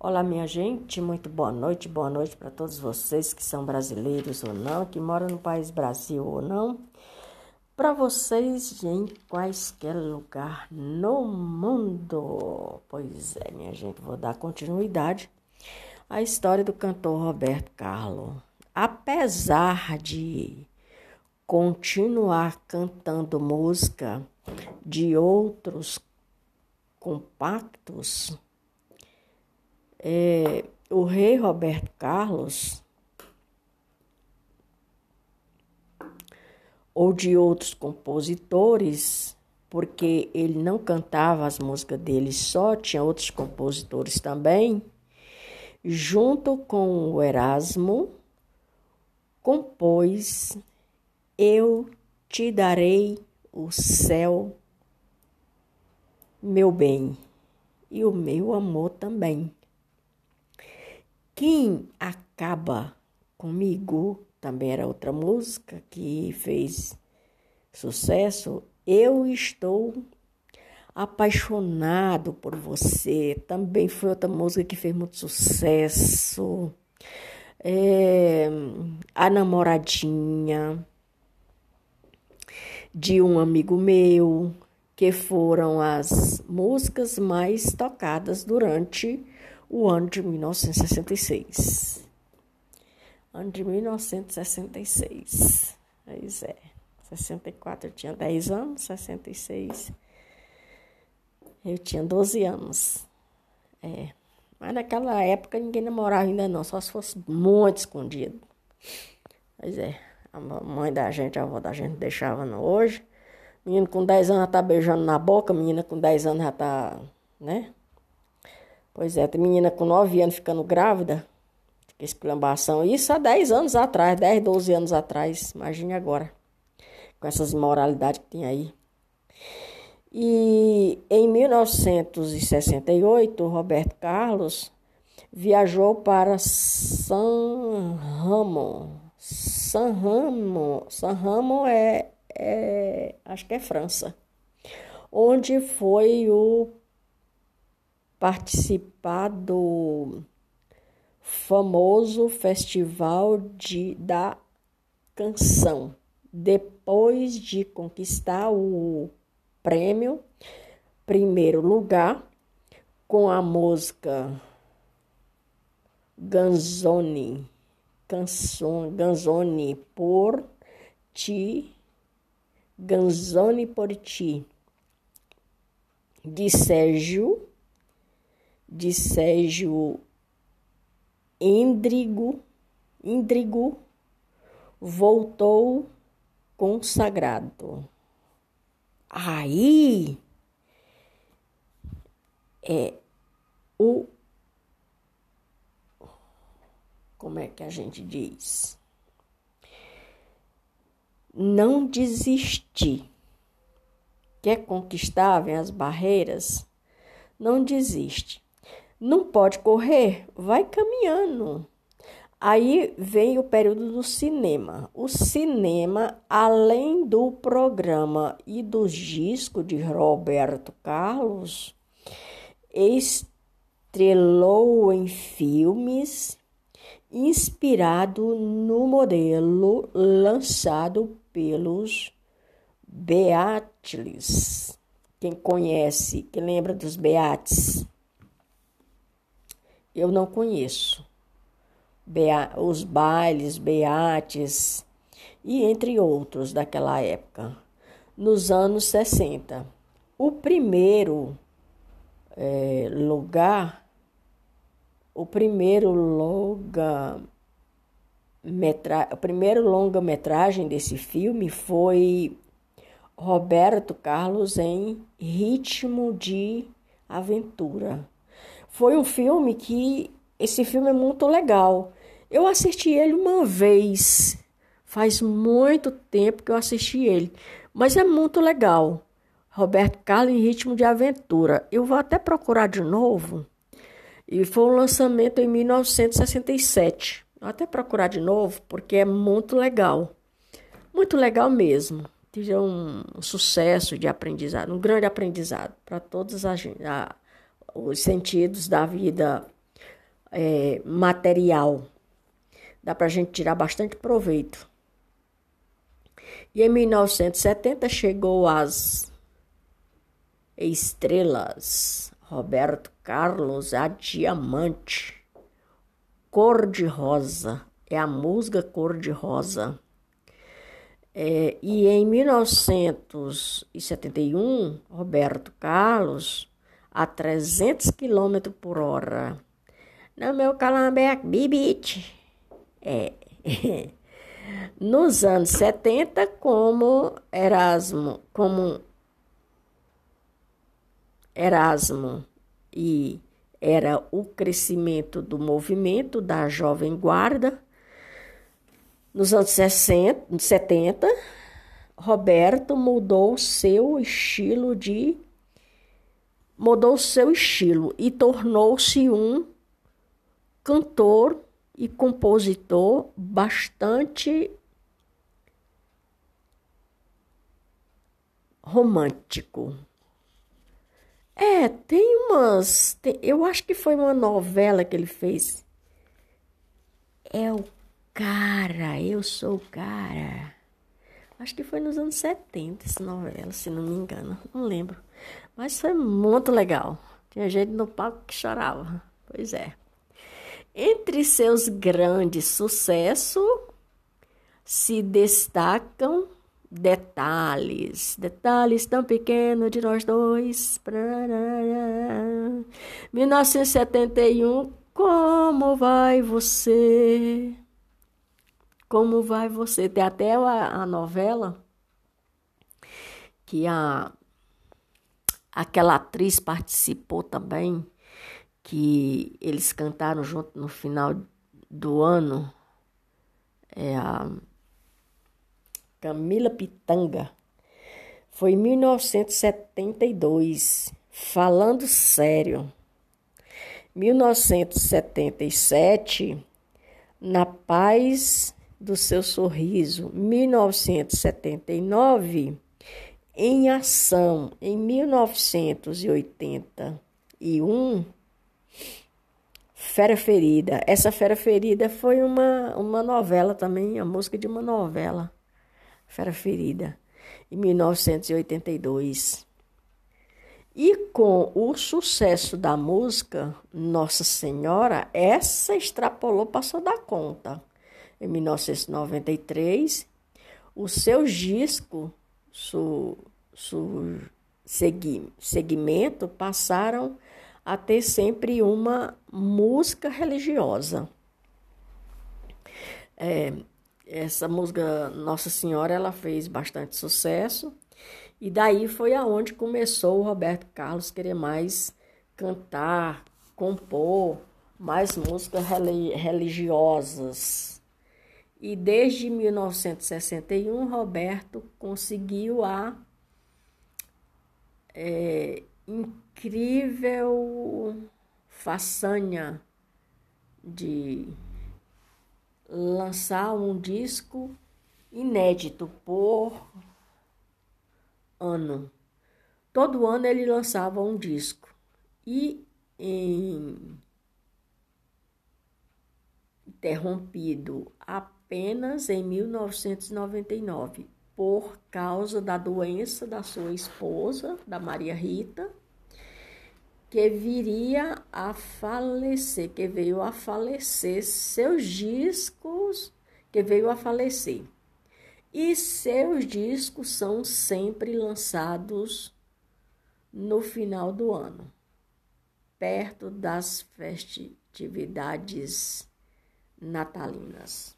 Olá, minha gente, muito boa noite, boa noite para todos vocês que são brasileiros ou não, que moram no país Brasil ou não. Para vocês em quaisquer lugar no mundo. Pois é, minha gente, vou dar continuidade à história do cantor Roberto Carlos. Apesar de continuar cantando música de outros compactos, é, o rei Roberto Carlos ou de outros compositores, porque ele não cantava as músicas dele só, tinha outros compositores também, junto com o Erasmo, compôs Eu te darei o céu, meu bem, e o meu amor também. Quem acaba comigo também era outra música que fez sucesso. Eu estou apaixonado por você. Também foi outra música que fez muito sucesso. É, a namoradinha de um amigo meu, que foram as músicas mais tocadas durante o ano de 1966. Ano de 1966. Pois é. 64 eu tinha 10 anos, 66 eu tinha 12 anos. É. Mas naquela época ninguém namorava ainda não, só se fosse muito escondido. Pois é, a mãe da gente, a avó da gente deixava não. Hoje, menino com 10 anos já tá beijando na boca, menina com 10 anos já tá, né? Pois é, tem menina com 9 anos ficando grávida. Que exclamação. Isso há 10 anos atrás, 10, 12 anos atrás. Imagine agora. Com essas imoralidades que tem aí. E em 1968, Roberto Carlos viajou para San Ramo. San Ramo, San Ramo é, é, acho que é França, onde foi o participar do famoso Festival de, da Canção. Depois de conquistar o prêmio, primeiro lugar, com a música Ganzoni, canção, Ganzoni por ti, Ganzoni por ti, de Sérgio de Sérgio Indrigo, Indrigo voltou consagrado. Aí é o como é que a gente diz? Não desistir. Quer conquistar, vem as barreiras? Não desiste. Não pode correr? Vai caminhando. Aí vem o período do cinema. O cinema, além do programa e dos discos de Roberto Carlos, estrelou em filmes inspirado no modelo lançado pelos Beatles. Quem conhece, quem lembra dos Beates? Eu não conheço. Os bailes, beates e entre outros daquela época, nos anos 60. O primeiro é, lugar, o primeiro longa metra, o primeiro longa-metragem desse filme foi Roberto Carlos em Ritmo de Aventura. Foi um filme que esse filme é muito legal. Eu assisti ele uma vez. Faz muito tempo que eu assisti ele, mas é muito legal. Roberto Carlos em ritmo de aventura. Eu vou até procurar de novo. E foi um lançamento em 1967. Vou até procurar de novo porque é muito legal. Muito legal mesmo. Tive um, sucesso de aprendizado, um grande aprendizado para todas as, a, os sentidos da vida é, material. Dá para a gente tirar bastante proveito. E em 1970 chegou as estrelas Roberto Carlos, a diamante, cor de rosa, é a música cor de rosa. É, e em 1971, Roberto Carlos, a 300 km por hora, no meu Calambeque Bibit. É. Nos anos 70, como Erasmo, como Erasmo e era o crescimento do movimento da Jovem Guarda. Nos anos 60, 70, Roberto mudou seu estilo de mudou seu estilo e tornou-se um cantor e compositor bastante romântico. É, tem umas. Tem, eu acho que foi uma novela que ele fez. É o cara, eu sou o cara. Acho que foi nos anos 70 essa novela, se não me engano. Não lembro. Mas foi muito legal. Tinha gente no palco que chorava. Pois é. Entre seus grandes sucessos se destacam detalhes, detalhes tão pequenos de nós dois. 1971, como vai você? Como vai você? Tem até a, a novela que a aquela atriz participou também que eles cantaram junto no final do ano é a Camila Pitanga. Foi em 1972, falando sério. 1977, Na Paz do Seu Sorriso. 1979, Em Ação. Em 1981, Fera Ferida. Essa Fera Ferida foi uma, uma novela também, a música de uma novela. Fera Ferida, em 1982. E com o sucesso da música Nossa Senhora, essa extrapolou, passou da conta. Em 1993, o seu disco, su, su segui, segmento, passaram a ter sempre uma música religiosa. É, essa música Nossa Senhora ela fez bastante sucesso e daí foi aonde começou o Roberto Carlos querer mais cantar, compor mais músicas religiosas. E desde 1961 Roberto conseguiu a é, incrível façanha de lançar um disco inédito por ano. Todo ano ele lançava um disco. E em... interrompido apenas em 1999 por causa da doença da sua esposa, da Maria Rita, que viria a falecer, que veio a falecer, seus discos, que veio a falecer. E seus discos são sempre lançados no final do ano, perto das festividades natalinas.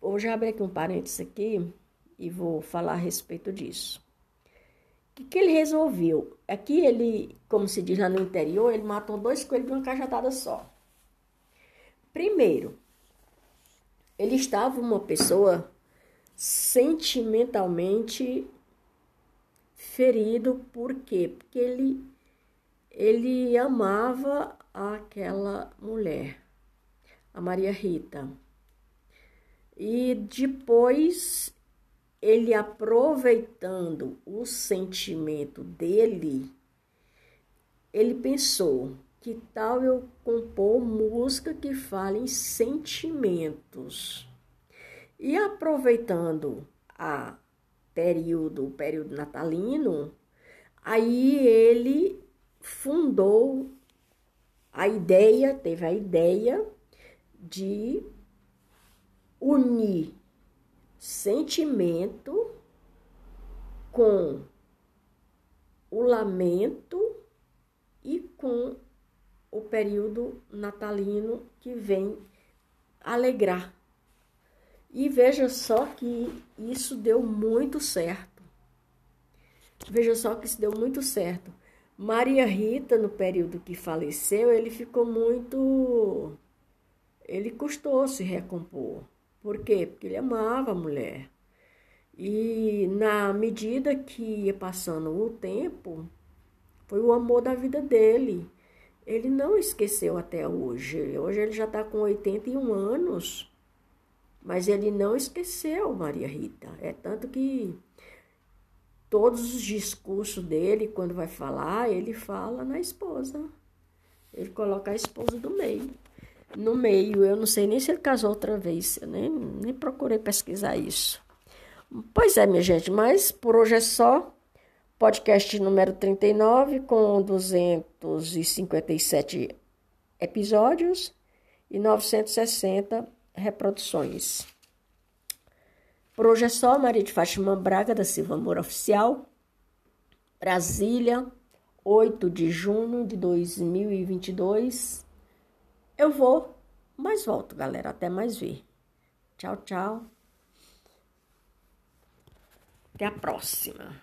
Hoje abri aqui um parênteses aqui e vou falar a respeito disso que, que ele resolveu? Aqui ele, como se diz lá no interior, ele matou dois coelhos de uma cajatada só. Primeiro, ele estava uma pessoa sentimentalmente ferido, por quê? Porque ele, ele amava aquela mulher, a Maria Rita. E depois ele aproveitando o sentimento dele, ele pensou: que tal eu compor música que fale em sentimentos? E aproveitando a período, o período natalino, aí ele fundou a ideia, teve a ideia de unir sentimento com o lamento e com o período natalino que vem alegrar. E veja só que isso deu muito certo. Veja só que isso deu muito certo. Maria Rita, no período que faleceu, ele ficou muito. Ele custou se recompor. Por quê? Porque ele amava a mulher. E na medida que ia passando o tempo, foi o amor da vida dele. Ele não esqueceu até hoje. Hoje ele já está com 81 anos, mas ele não esqueceu Maria Rita. É tanto que todos os discursos dele, quando vai falar, ele fala na esposa. Ele coloca a esposa do meio. No meio, eu não sei nem se ele casou outra vez, eu nem, nem procurei pesquisar isso. Pois é, minha gente, mas por hoje é só. Podcast número 39, com 257 episódios e 960 reproduções. Por hoje é só, Maria de Fátima Braga, da Silva Amor Oficial, Brasília, 8 de junho de 2022. Eu vou, mas volto, galera. Até mais ver. Tchau, tchau. Até a próxima.